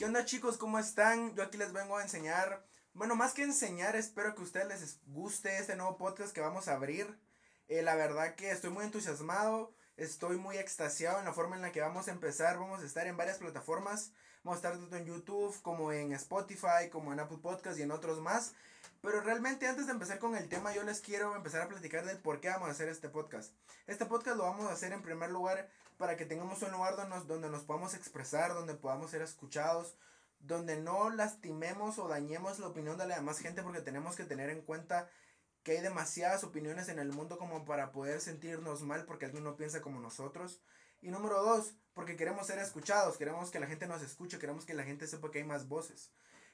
¿Qué onda chicos? ¿Cómo están? Yo aquí les vengo a enseñar, bueno, más que enseñar, espero que a ustedes les guste este nuevo podcast que vamos a abrir. Eh, la verdad que estoy muy entusiasmado, estoy muy extasiado en la forma en la que vamos a empezar. Vamos a estar en varias plataformas, vamos a estar tanto en YouTube como en Spotify, como en Apple Podcast y en otros más. Pero realmente antes de empezar con el tema, yo les quiero empezar a platicar del por qué vamos a hacer este podcast. Este podcast lo vamos a hacer en primer lugar para que tengamos un lugar donde nos, donde nos podamos expresar, donde podamos ser escuchados, donde no lastimemos o dañemos la opinión de la demás gente porque tenemos que tener en cuenta que hay demasiadas opiniones en el mundo como para poder sentirnos mal porque alguien no piensa como nosotros. Y número dos, porque queremos ser escuchados, queremos que la gente nos escuche, queremos que la gente sepa que hay más voces.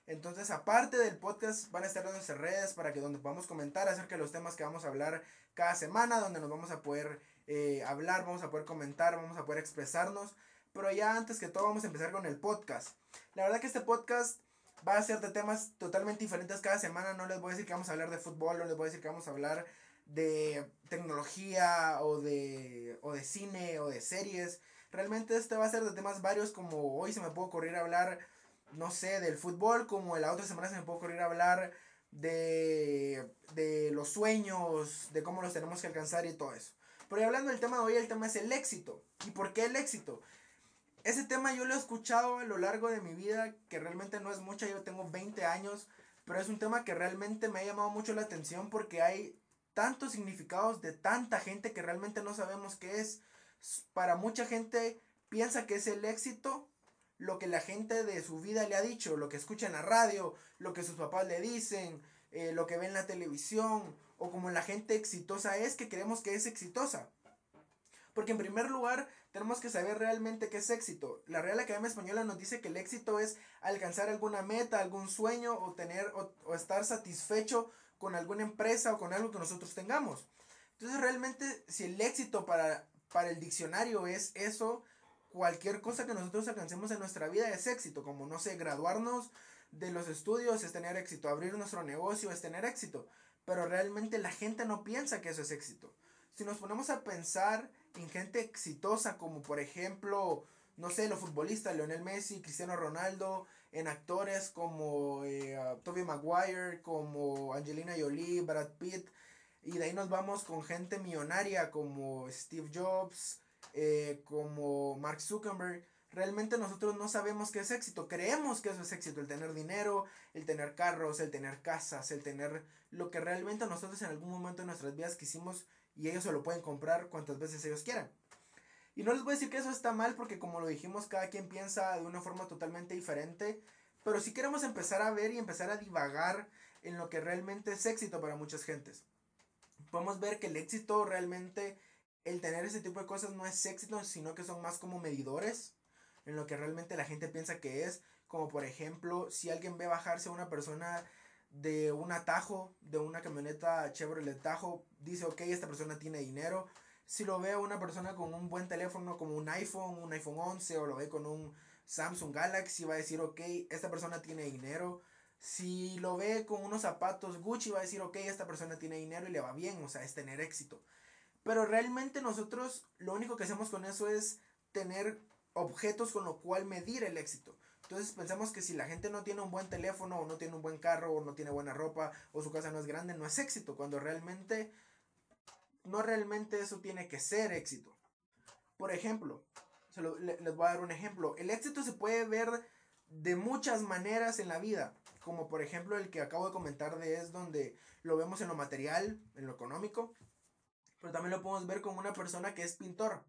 Entonces, aparte del podcast, van a estar en nuestras redes para que donde podamos comentar acerca de los temas que vamos a hablar cada semana, donde nos vamos a poder eh, hablar, vamos a poder comentar, vamos a poder expresarnos. Pero ya antes que todo vamos a empezar con el podcast. La verdad que este podcast va a ser de temas totalmente diferentes cada semana. No les voy a decir que vamos a hablar de fútbol, no les voy a decir que vamos a hablar de tecnología o de, o de cine o de series. Realmente este va a ser de temas varios como hoy se me puede ocurrir hablar, no sé, del fútbol, como la otra semana se me puede ocurrir hablar de, de los sueños, de cómo los tenemos que alcanzar y todo eso. Pero hablando del tema de hoy, el tema es el éxito. ¿Y por qué el éxito? Ese tema yo lo he escuchado a lo largo de mi vida, que realmente no es mucha, yo tengo 20 años, pero es un tema que realmente me ha llamado mucho la atención porque hay tantos significados de tanta gente que realmente no sabemos qué es. Para mucha gente piensa que es el éxito lo que la gente de su vida le ha dicho, lo que escucha en la radio, lo que sus papás le dicen, eh, lo que ve en la televisión, o como la gente exitosa es, que creemos que es exitosa. Porque en primer lugar tenemos que saber realmente qué es éxito. La Real Academia Española nos dice que el éxito es alcanzar alguna meta, algún sueño o tener o, estar satisfecho con alguna empresa o con algo que nosotros tengamos. Entonces realmente si el éxito para, para el diccionario es eso, cualquier cosa que nosotros alcancemos en nuestra vida es éxito, como no sé, graduarnos de los estudios es tener éxito, abrir nuestro negocio es tener éxito pero realmente la gente no piensa que eso es éxito. Si nos ponemos a pensar en gente exitosa como por ejemplo, no sé, los futbolistas, Lionel Messi, Cristiano Ronaldo, en actores como eh, Tobey Maguire, como Angelina Jolie, Brad Pitt, y de ahí nos vamos con gente millonaria como Steve Jobs, eh, como Mark Zuckerberg, realmente nosotros no sabemos qué es éxito. Creemos que eso es éxito, el tener dinero, el tener carros, el tener casas, el tener lo que realmente nosotros en algún momento de nuestras vidas quisimos y ellos se lo pueden comprar cuantas veces ellos quieran. Y no les voy a decir que eso está mal porque como lo dijimos, cada quien piensa de una forma totalmente diferente. Pero si queremos empezar a ver y empezar a divagar en lo que realmente es éxito para muchas gentes. Podemos ver que el éxito realmente, el tener ese tipo de cosas no es éxito, sino que son más como medidores en lo que realmente la gente piensa que es. Como por ejemplo, si alguien ve bajarse a una persona de un atajo, de una camioneta Chevrolet Tajo, dice, ok, esta persona tiene dinero. Si lo ve a una persona con un buen teléfono como un iPhone, un iPhone 11 o lo ve con un Samsung Galaxy, va a decir, ok, esta persona tiene dinero. Si lo ve con unos zapatos Gucci, va a decir, ok, esta persona tiene dinero y le va bien, o sea, es tener éxito. Pero realmente nosotros lo único que hacemos con eso es tener objetos con lo cual medir el éxito. Entonces pensamos que si la gente no tiene un buen teléfono o no tiene un buen carro o no tiene buena ropa o su casa no es grande, no es éxito, cuando realmente no realmente eso tiene que ser éxito. Por ejemplo, se les voy a dar un ejemplo. El éxito se puede ver de muchas maneras en la vida, como por ejemplo el que acabo de comentar de es donde lo vemos en lo material, en lo económico, pero también lo podemos ver como una persona que es pintor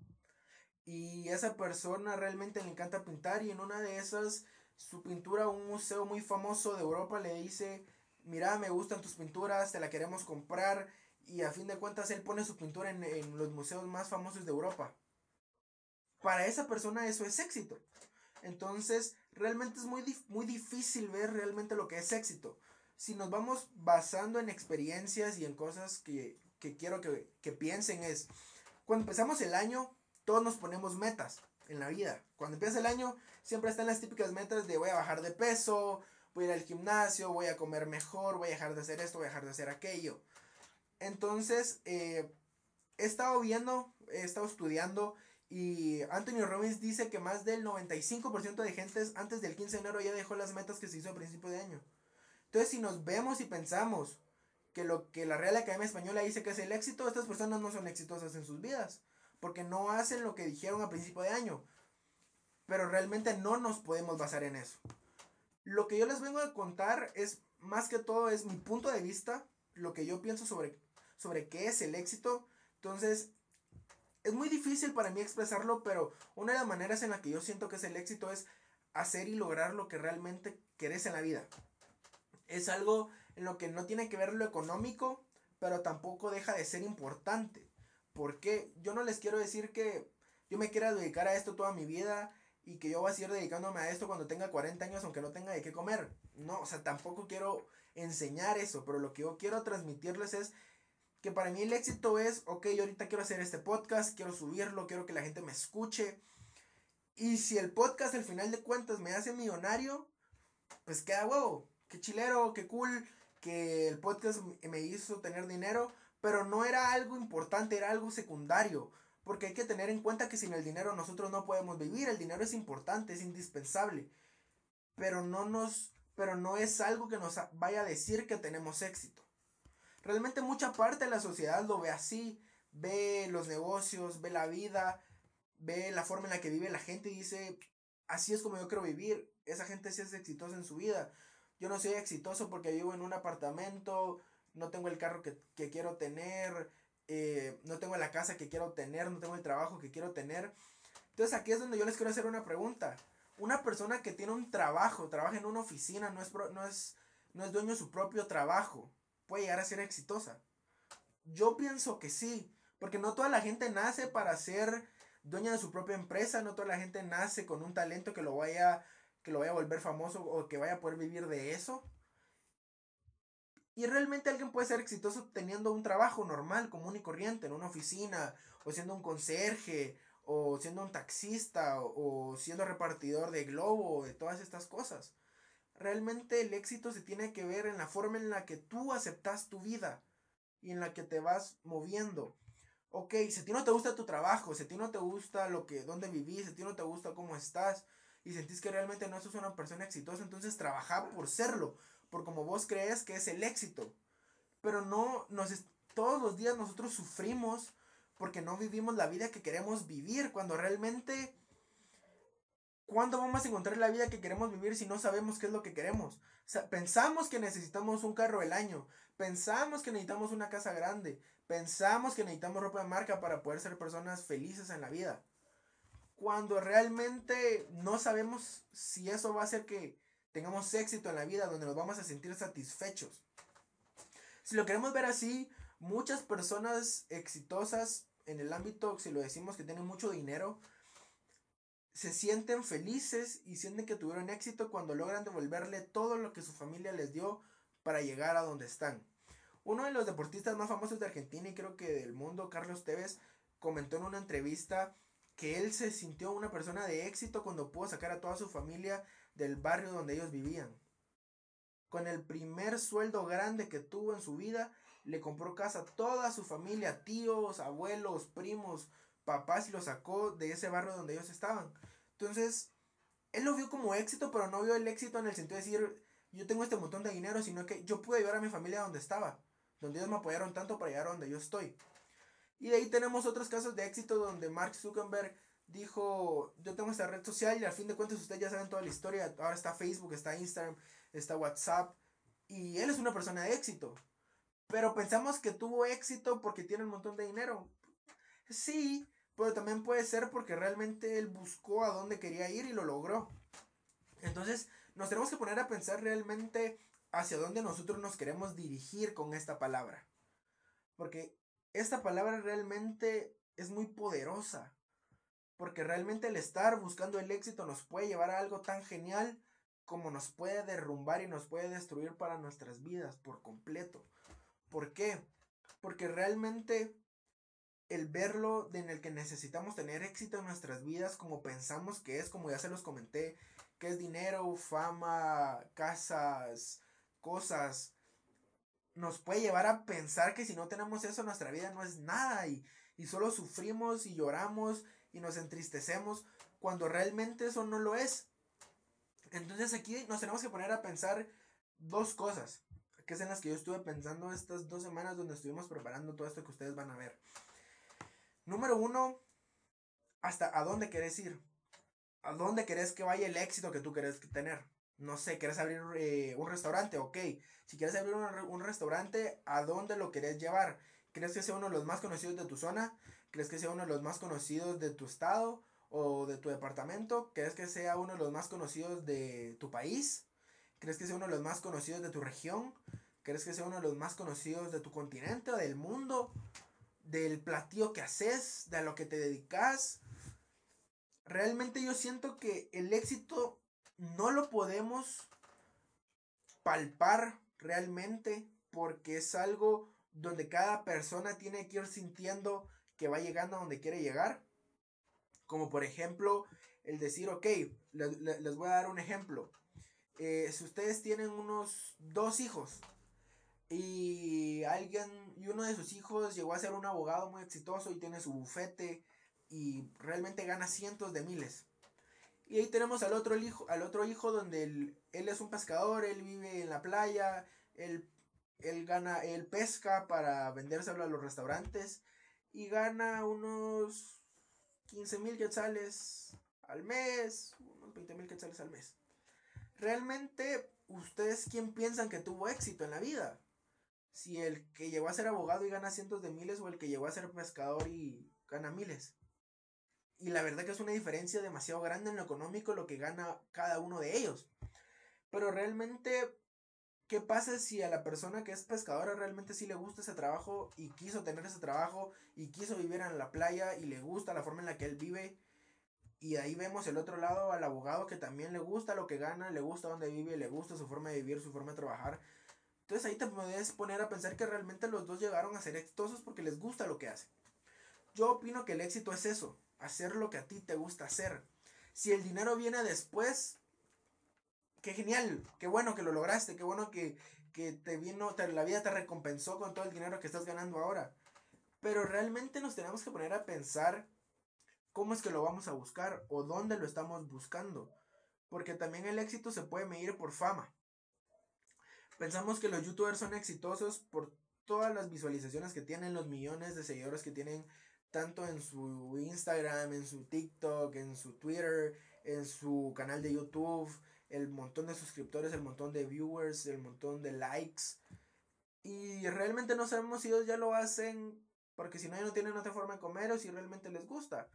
y esa persona realmente le encanta pintar y en una de esas su pintura un museo muy famoso de Europa le dice mira me gustan tus pinturas te la queremos comprar y a fin de cuentas él pone su pintura en, los museos más famosos de Europa. Para esa persona eso es éxito. Entonces realmente es muy, muy difícil ver realmente lo que es éxito. Si nos vamos basando en experiencias y en cosas que, quiero que, que piensen es cuando empezamos el año todos nos ponemos metas en la vida. Cuando empieza el año, siempre están las típicas metas de voy a bajar de peso, voy a ir al gimnasio, voy a comer mejor, voy a dejar de hacer esto, voy a dejar de hacer aquello. Entonces, eh, he estado viendo, he estado estudiando Y Anthony Robbins dice que más del 95% de gentes antes del 15 de enero ya dejó las metas que se hizo a principio de año. Entonces, si nos vemos y pensamos que lo que la Real Academia Española dice que es el éxito, estas personas no son exitosas en sus vidas, porque no hacen lo que dijeron a principio de año. Pero realmente no nos podemos basar en eso. Lo que yo les vengo a contar es, más que todo, es mi punto de vista, lo que yo pienso sobre, sobre qué es el éxito. Entonces, es muy difícil para mí expresarlo, pero una de las maneras en la que yo siento que es el éxito es hacer y lograr lo que realmente querés en la vida. Es algo en lo que no tiene que ver lo económico, pero tampoco deja de ser importante. Porque yo no les quiero decir que yo me quiera dedicar a esto toda mi vida y que yo voy a seguir dedicándome a esto cuando tenga 40 años aunque no tenga de qué comer. No, o sea, tampoco quiero enseñar eso, pero lo que yo quiero transmitirles es que para mí el éxito es, ok, yo ahorita quiero hacer este podcast, quiero subirlo, quiero que la gente me escuche. Y si el podcast al final de cuentas me hace millonario, pues queda huevo. Qué chilero, qué cool que el podcast me hizo tener dinero, pero no era algo importante, era algo secundario. Porque hay que tener en cuenta que sin el dinero nosotros no podemos vivir. El dinero es importante, es indispensable. Pero no nos, pero no es algo que nos vaya a decir que tenemos éxito. Realmente mucha parte de la sociedad lo ve así, ve los negocios, ve la vida, ve la forma en la que vive la gente y dice, así es como yo quiero vivir. Esa gente sí es exitosa en su vida. Yo no soy exitoso porque vivo en un apartamento, no tengo el carro que, quiero tener, eh, no tengo la casa que quiero tener, no tengo el trabajo que quiero tener. Entonces aquí es donde yo les quiero hacer una pregunta. Una persona que tiene un trabajo, trabaja en una oficina, no es, no es, no es dueño de su propio trabajo puede llegar a ser exitosa? Yo pienso que sí, porque no toda la gente nace para ser dueña de su propia empresa, no toda la gente nace con un talento que lo vaya que lo vaya a volver famoso o que vaya a poder vivir de eso. Y realmente alguien puede ser exitoso teniendo un trabajo normal, común y corriente, en una oficina, o siendo un conserje, o siendo un taxista, o, siendo repartidor de globo, de todas estas cosas. Realmente el éxito se tiene que ver en la forma en la que tú aceptas tu vida y en la que te vas moviendo. Ok, si a ti no te gusta tu trabajo, si a ti no te gusta lo que, dónde vivís, si a ti no te gusta cómo estás y sentís que realmente no sos una persona exitosa, entonces trabaja por serlo, por como vos crees que es el éxito. Pero no, nos, todos los días nosotros sufrimos porque no vivimos la vida que queremos vivir, cuando realmente ¿Cuándo vamos a encontrar la vida que queremos vivir si no sabemos qué es lo que queremos? Pensamos que necesitamos un carro del año, pensamos que necesitamos una casa grande, pensamos que necesitamos ropa de marca para poder ser personas felices en la vida. Cuando realmente no sabemos si eso va a hacer que tengamos éxito en la vida, donde nos vamos a sentir satisfechos. Si lo queremos ver así, muchas personas exitosas en el ámbito, si lo decimos que tienen mucho dinero, se sienten felices y sienten que tuvieron éxito cuando logran devolverle todo lo que su familia les dio para llegar a donde están. Uno de los deportistas más famosos de Argentina y creo que del mundo, Carlos Tevez, comentó en una entrevista que él se sintió una persona de éxito cuando pudo sacar a toda su familia del barrio donde ellos vivían. Con el primer sueldo grande que tuvo en su vida, le compró casa a toda su familia, tíos, abuelos, primos, papás y lo sacó de ese barrio donde ellos estaban. Entonces, él lo vio como éxito, pero no vio el éxito en el sentido de decir, yo tengo este montón de dinero, sino que yo pude ayudar a mi familia donde estaba, donde ellos me apoyaron tanto para llegar a donde yo estoy. Y de ahí tenemos otros casos de éxito donde Mark Zuckerberg dijo, yo tengo esta red social y al fin de cuentas ustedes ya saben toda la historia, ahora está Facebook, está Instagram, está WhatsApp, y él es una persona de éxito. Pero pensamos que tuvo éxito porque tiene un montón de dinero. Sí, pero también puede ser porque realmente él buscó a dónde quería ir y lo logró. Entonces, nos tenemos que poner a pensar realmente hacia dónde nosotros nos queremos dirigir con esta palabra. Porque esta palabra realmente es muy poderosa. Porque realmente el estar buscando el éxito nos puede llevar a algo tan genial como nos puede derrumbar y nos puede destruir para nuestras vidas por completo. ¿Por qué? Porque realmente el verlo en el que necesitamos tener éxito en nuestras vidas como pensamos que es, como ya se los comenté, que es dinero, fama, casas, cosas, nos puede llevar a pensar que si no tenemos eso nuestra vida no es nada y, y solo sufrimos y lloramos y nos entristecemos cuando realmente eso no lo es. Entonces aquí nos tenemos que poner a pensar dos cosas, que es en las que yo estuve pensando estas dos semanas donde estuvimos preparando todo esto que ustedes van a ver. Número uno, hasta a dónde querés ir. ¿A dónde querés que vaya el éxito que tú querés tener? No sé, ¿querés abrir eh, un restaurante? Ok. Si quieres abrir un, un, restaurante, ¿a dónde lo querés llevar? ¿Crees que sea uno de los más conocidos de tu zona? ¿Crees que sea uno de los más conocidos de tu estado o de tu departamento? ¿Crees que sea uno de los más conocidos de tu país? ¿Crees que sea uno de los más conocidos de tu región? ¿Crees que sea uno de los más conocidos de tu continente o del mundo? ¿Del platillo que haces? ¿De a lo que te dedicas? Realmente yo siento que el éxito no lo podemos palpar realmente porque es algo donde cada persona tiene que ir sintiendo que va llegando a donde quiere llegar. Como por ejemplo, el decir, ok, les, voy a dar un ejemplo. Eh, si ustedes tienen unos dos hijos y alguien y uno de sus hijos llegó a ser un abogado muy exitoso y tiene su bufete y realmente gana cientos de miles. Y ahí tenemos al otro hijo, al otro hijo donde él, él es un pescador, él vive en la playa, él, él gana, él pesca para vendérselo a los restaurantes y gana unos 15 mil quetzales al mes, unos 20 mil quetzales al mes. Realmente, ¿ustedes quién piensan que tuvo éxito en la vida? Si el que llegó a ser abogado y gana cientos de miles o el que llegó a ser pescador y gana miles. Y la verdad que es una diferencia demasiado grande en lo económico lo que gana cada uno de ellos. Pero realmente, ¿qué pasa si a la persona que es pescadora realmente sí le gusta ese trabajo y quiso tener ese trabajo y quiso vivir en la playa y le gusta la forma en la que él vive? Y ahí vemos el otro lado al abogado que también le gusta lo que gana, le gusta donde vive, le gusta su forma de vivir, su forma de trabajar. Entonces ahí te puedes poner a pensar que realmente los dos llegaron a ser exitosos porque les gusta lo que hacen. Yo opino que el éxito es eso, hacer lo que a ti te gusta hacer. Si el dinero viene después, qué genial, qué bueno que lo lograste, qué bueno que, te vino, la vida te recompensó con todo el dinero que estás ganando ahora. Pero realmente nos tenemos que poner a pensar cómo es que lo vamos a buscar o dónde lo estamos buscando. Porque también el éxito se puede medir por fama. Pensamos que los youtubers son exitosos por todas las visualizaciones que tienen, los millones de seguidores que tienen tanto en su Instagram, en su TikTok, en su Twitter, en su canal de YouTube, el montón de suscriptores, el montón de viewers, el montón de likes. Y realmente no sabemos si ellos ya lo hacen porque si no, ya no tienen otra forma de comer o si realmente les gusta.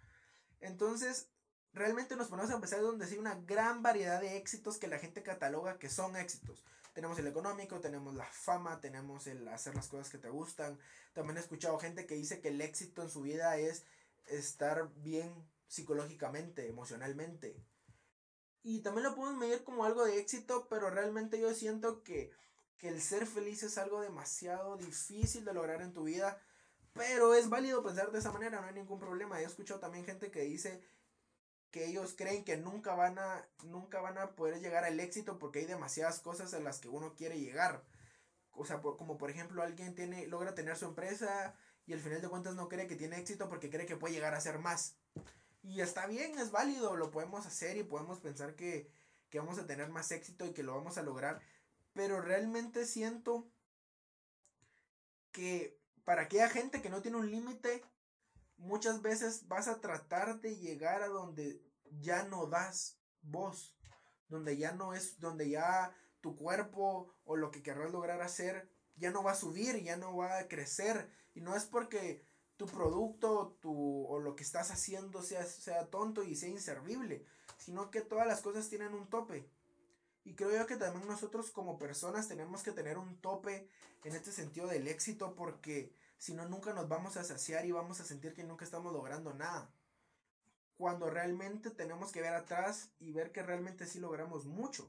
Entonces, realmente nos ponemos a empezar donde hay una gran variedad de éxitos que la gente cataloga que son éxitos. Tenemos el económico, tenemos la fama, tenemos el hacer las cosas que te gustan. También he escuchado gente que dice que el éxito en su vida es estar bien psicológicamente, emocionalmente. Y también lo podemos medir como algo de éxito, pero realmente yo siento que, que el ser feliz es algo demasiado difícil de lograr en tu vida. Pero es válido pensar de esa manera, no hay ningún problema. He escuchado también gente que dice que ellos creen que nunca van a nunca van a poder llegar al éxito porque hay demasiadas cosas en las que uno quiere llegar. O sea, como por ejemplo, alguien tiene logra tener su empresa y al final de cuentas no cree que tiene éxito porque cree que puede llegar a ser más. Y está bien, es válido, lo podemos hacer y podemos pensar que, que vamos a tener más éxito y que lo vamos a lograr. Pero realmente siento que para aquella gente que no tiene un límite, muchas veces vas a tratar de llegar a donde ya no das voz, donde ya no es, donde ya tu cuerpo o lo que querrás lograr hacer ya no va a subir, ya no va a crecer. Y no es porque tu producto tu, o lo que estás haciendo sea, sea tonto y sea inservible, sino que todas las cosas tienen un tope. Y creo yo que también nosotros como personas tenemos que tener un tope en este sentido del éxito porque si no, nunca nos vamos a saciar y vamos a sentir que nunca estamos logrando nada. Cuando realmente tenemos que ver atrás y ver que realmente sí logramos mucho.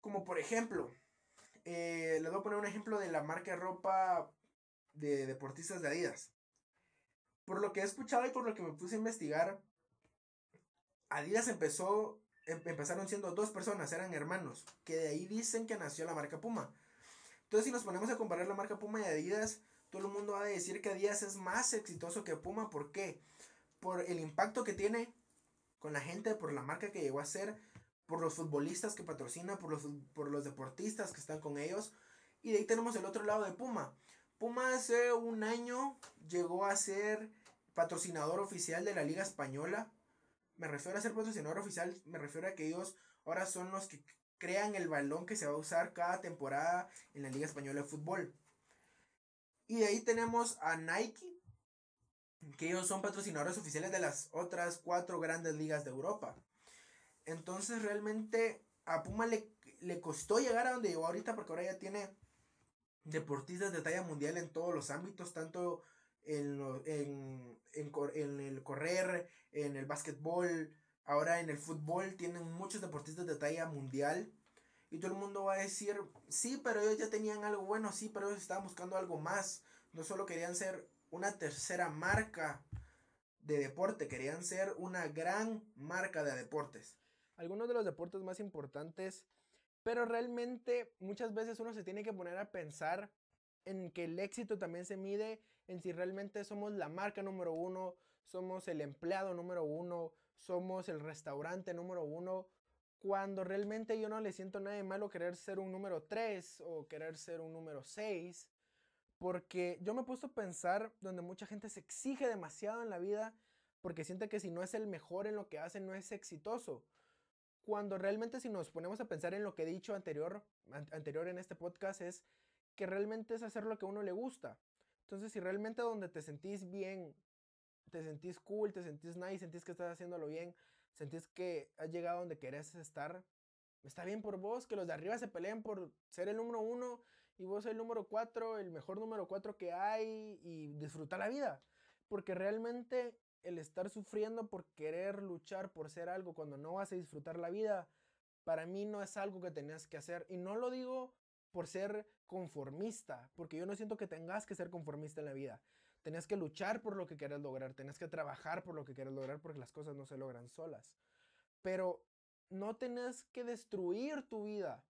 Como por ejemplo, eh, les voy a poner un ejemplo de la marca ropa de deportistas de Adidas. Por lo que he escuchado y por lo que me puse a investigar, Adidas empezó, em, empezaron siendo dos personas, eran hermanos, que de ahí dicen que nació la marca Puma. Entonces si nos ponemos a comparar la marca Puma y Adidas, todo el mundo va a decir que Adidas es más exitoso que Puma. ¿Por qué? por el impacto que tiene con la gente, por la marca que llegó a ser, por los futbolistas que patrocina, por los, por los deportistas que están con ellos. Y de ahí tenemos el otro lado de Puma. Puma hace un año llegó a ser patrocinador oficial de la Liga Española. Me refiero a ser patrocinador oficial, me refiero a que ellos ahora son los que crean el balón que se va a usar cada temporada en la Liga Española de Fútbol. Y de ahí tenemos a Nike, que ellos son patrocinadores oficiales de las otras cuatro grandes ligas de Europa. Entonces realmente a Puma le, le costó llegar a donde llegó ahorita porque ahora ya tiene deportistas de talla mundial en todos los ámbitos, tanto en, en, en, el correr, en el básquetbol, ahora en el fútbol, tienen muchos deportistas de talla mundial. Y todo el mundo va a decir, sí, pero ellos ya tenían algo bueno, sí, pero ellos estaban buscando algo más. No solo querían ser una tercera marca de deporte, querían ser una gran marca de deportes. Algunos de los deportes más importantes, pero realmente muchas veces uno se tiene que poner a pensar en que el éxito también se mide en si realmente somos la marca número uno, somos el empleado número uno, somos el restaurante número uno, cuando realmente yo no le siento nada de malo querer ser un número tres o querer ser un número seis. Porque yo me he puesto a pensar donde mucha gente se exige demasiado en la vida porque siente que si no es el mejor en lo que hace no es exitoso. Cuando realmente si nos ponemos a pensar en lo que he dicho anterior, anterior en este podcast es que realmente es hacer lo que a uno le gusta. Entonces si realmente donde te sentís bien, te sentís cool, te sentís nice, sentís que estás haciéndolo bien, sentís que has llegado donde querés estar, está bien por vos, que los de arriba se peleen por ser el número uno y vos el número 4, el mejor número 4 que hay y disfrutar la vida. Porque realmente el estar sufriendo por querer luchar por ser algo cuando no vas a disfrutar la vida, para mí no es algo que tenías que hacer. Y no lo digo por ser conformista, porque yo no siento que tengas que ser conformista en la vida. Tenías que luchar por lo que quieres lograr, tenías que trabajar por lo que quieres lograr porque las cosas no se logran solas. Pero no tenés que destruir tu vida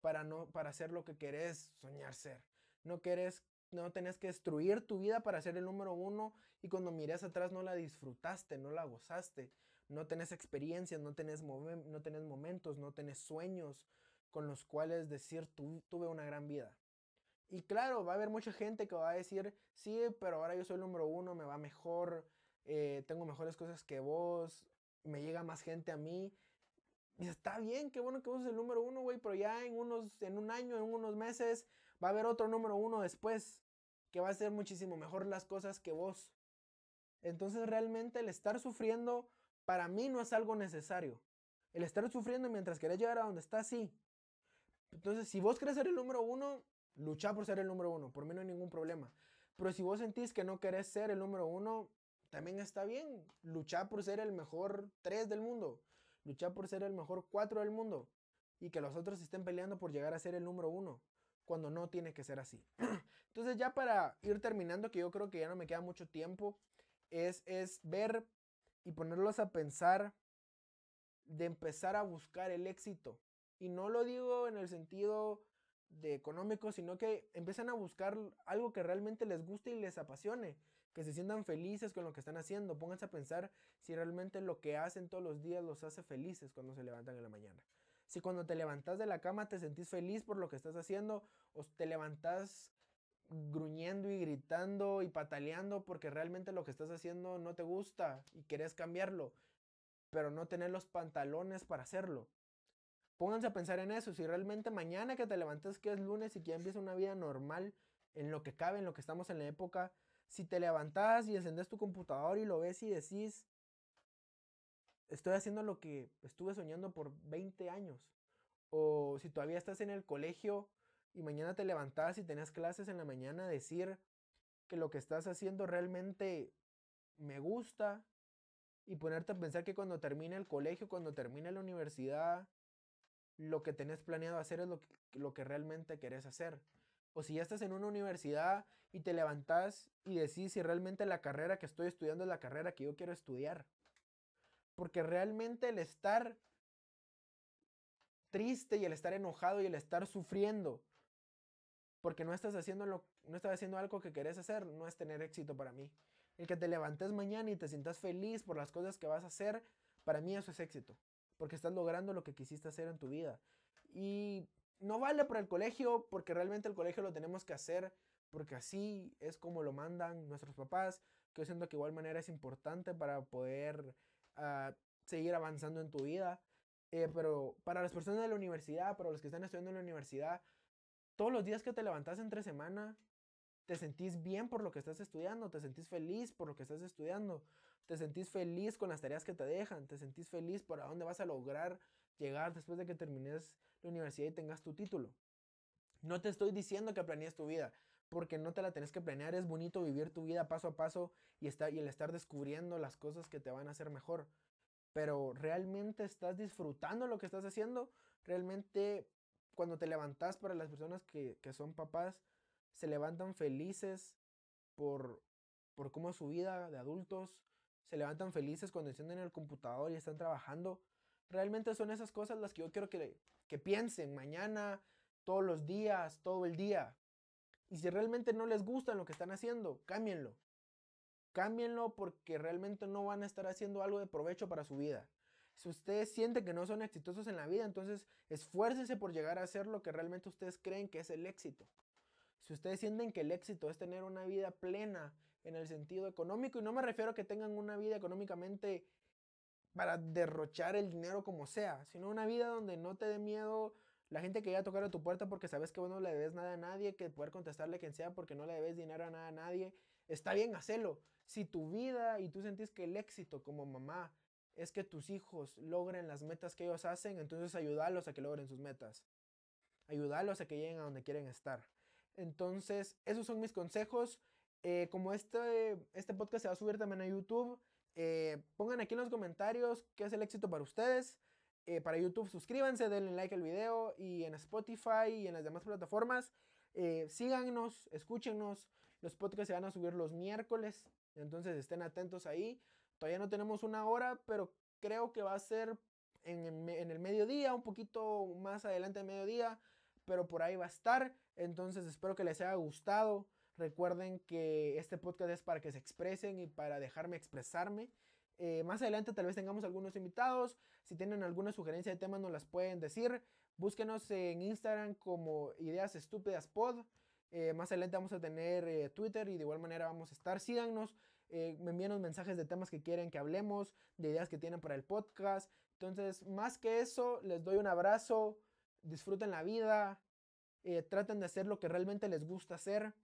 para, no, para hacer lo que querés soñar ser. No querés, no tenés que destruir tu vida para ser el número uno y cuando mires atrás no la disfrutaste, no la gozaste, no tenés experiencias, no tenés, no tenés momentos, no tenés sueños con los cuales decir tuve una gran vida. Y claro, va a haber mucha gente que va a decir, sí, pero ahora yo soy el número uno, me va mejor, eh, tengo mejores cosas que vos, me llega más gente a mí. Y está bien, qué bueno que vos el número uno, güey, pero ya en unos, en un año, en unos meses, va a haber otro número uno después, que va a hacer muchísimo mejor las cosas que vos. Entonces realmente el estar sufriendo, para mí no es algo necesario. El estar sufriendo mientras querés llegar a donde estás, sí. Entonces, si vos querés ser el número uno, lucha por ser el número uno, por mí no hay ningún problema. Pero si vos sentís que no querés ser el número uno, también está bien. Lucha por ser el mejor tres del mundo luchar por ser el mejor cuatro del mundo y que los otros estén peleando por llegar a ser el número uno, cuando no tiene que ser así. Entonces ya para ir terminando, que yo creo que ya no me queda mucho tiempo, es, es ver y ponerlos a pensar de empezar a buscar el éxito. Y no lo digo en el sentido de económico, sino que empiezan a buscar algo que realmente les guste y les apasione que se sientan felices con lo que están haciendo. Pónganse a pensar si realmente lo que hacen todos los días los hace felices cuando se levantan en la mañana. Si cuando te levantas de la cama te sentís feliz por lo que estás haciendo o te levantas gruñendo y gritando y pataleando porque realmente lo que estás haciendo no te gusta y querés cambiarlo, pero no tener los pantalones para hacerlo. Pónganse a pensar en eso. Si realmente mañana que te levantas, que es lunes y que ya empieza una vida normal, en lo que cabe, en lo que estamos en la época, si te levantas y encendes tu computador y lo ves y decís, estoy haciendo lo que estuve soñando por 20 años. O si todavía estás en el colegio y mañana te levantas y tenés clases en la mañana, decir que lo que estás haciendo realmente me gusta y ponerte a pensar que cuando termine el colegio, cuando termine la universidad, lo que tenés planeado hacer es lo que, lo que realmente querés hacer. O si ya estás en una universidad y te levantás y decís si realmente la carrera que estoy estudiando es la carrera que yo quiero estudiar. Porque realmente el estar triste y el estar enojado y el estar sufriendo porque no estás haciendo no estás haciendo algo que querés hacer, no es tener éxito para mí. El que te levantes mañana y te sientas feliz por las cosas que vas a hacer, para mí eso es éxito. Porque estás logrando lo que quisiste hacer en tu vida. Y no vale por el colegio, porque realmente el colegio lo tenemos que hacer, porque así es como lo mandan nuestros papás, que yo siento que igual manera es importante para poder ah, seguir avanzando en tu vida. Eh, pero para las personas de la universidad, para los que están estudiando en la universidad, todos los días que te levantas entre semana, te sentís bien por lo que estás estudiando, te sentís feliz por lo que estás estudiando, te sentís feliz con las tareas que te dejan, te sentís feliz por a dónde vas a lograr llegar después de que termines la universidad y tengas tu título. No te estoy diciendo que planees tu vida, porque no te la tenés que planear, es bonito vivir tu vida paso a paso y, estar, y el estar descubriendo las cosas que te van a hacer mejor. Pero realmente estás disfrutando lo que estás haciendo, realmente cuando te levantas para las personas que, que son papás, se levantan felices por, por cómo es su vida de adultos, se levantan felices cuando encienden el computador y están trabajando. Realmente son esas cosas las que yo quiero que, que piensen mañana, todos los días, todo el día. Y si realmente no les gusta lo que están haciendo, cámbienlo. Cámbienlo porque realmente no van a estar haciendo algo de provecho para su vida. Si ustedes sienten que no son exitosos en la vida, entonces esfuércense por llegar a hacer lo que realmente ustedes creen que es el éxito. Si ustedes sienten que el éxito es tener una vida plena en el sentido económico, y no me refiero a que tengan una vida económicamente para derrochar el dinero como sea, sino una vida donde no te dé miedo la gente que llega a tocar a tu puerta porque sabes que vos no le debes nada a nadie, que poder contestarle quien sea porque no le debes dinero a nada a nadie, está bien hacerlo. Si tu vida y tú sentís que el éxito como mamá es que tus hijos logren las metas que ellos hacen, entonces ayúdalos a que logren sus metas. Ayúdalos a que lleguen a donde quieren estar. Entonces, esos son mis consejos. Eh, como este, este podcast se va a subir también a YouTube, eh, pongan aquí en los comentarios qué es el éxito para ustedes. Eh, para YouTube, suscríbanse, denle like al video y en Spotify y en las demás plataformas. síganos, escúchenos. Los podcasts se van a subir los miércoles, entonces estén atentos ahí. Todavía no tenemos una hora, pero creo que va a ser en, en el mediodía, un poquito más adelante del mediodía, pero por ahí va a estar. Entonces espero que les haya gustado. Recuerden que este podcast es para que se expresen y para dejarme expresarme. Eh, más adelante tal vez tengamos algunos invitados. Si tienen alguna sugerencia de temas nos las pueden decir. Búsquenos en Instagram como Ideas Estúpidas Pod. Eh, más adelante vamos a tener eh, Twitter y de igual manera vamos a estar. Síganos, me envíen mensajes de temas que quieren que hablemos, de ideas que tienen para el podcast. Entonces, más que eso, les doy un abrazo. Disfruten la vida. traten de hacer lo que realmente les gusta hacer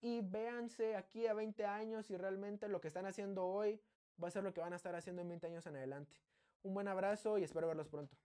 y véanse aquí a 20 años y realmente lo que están haciendo hoy va a ser lo que van a estar haciendo en 20 años en adelante. Un buen abrazo y espero verlos pronto.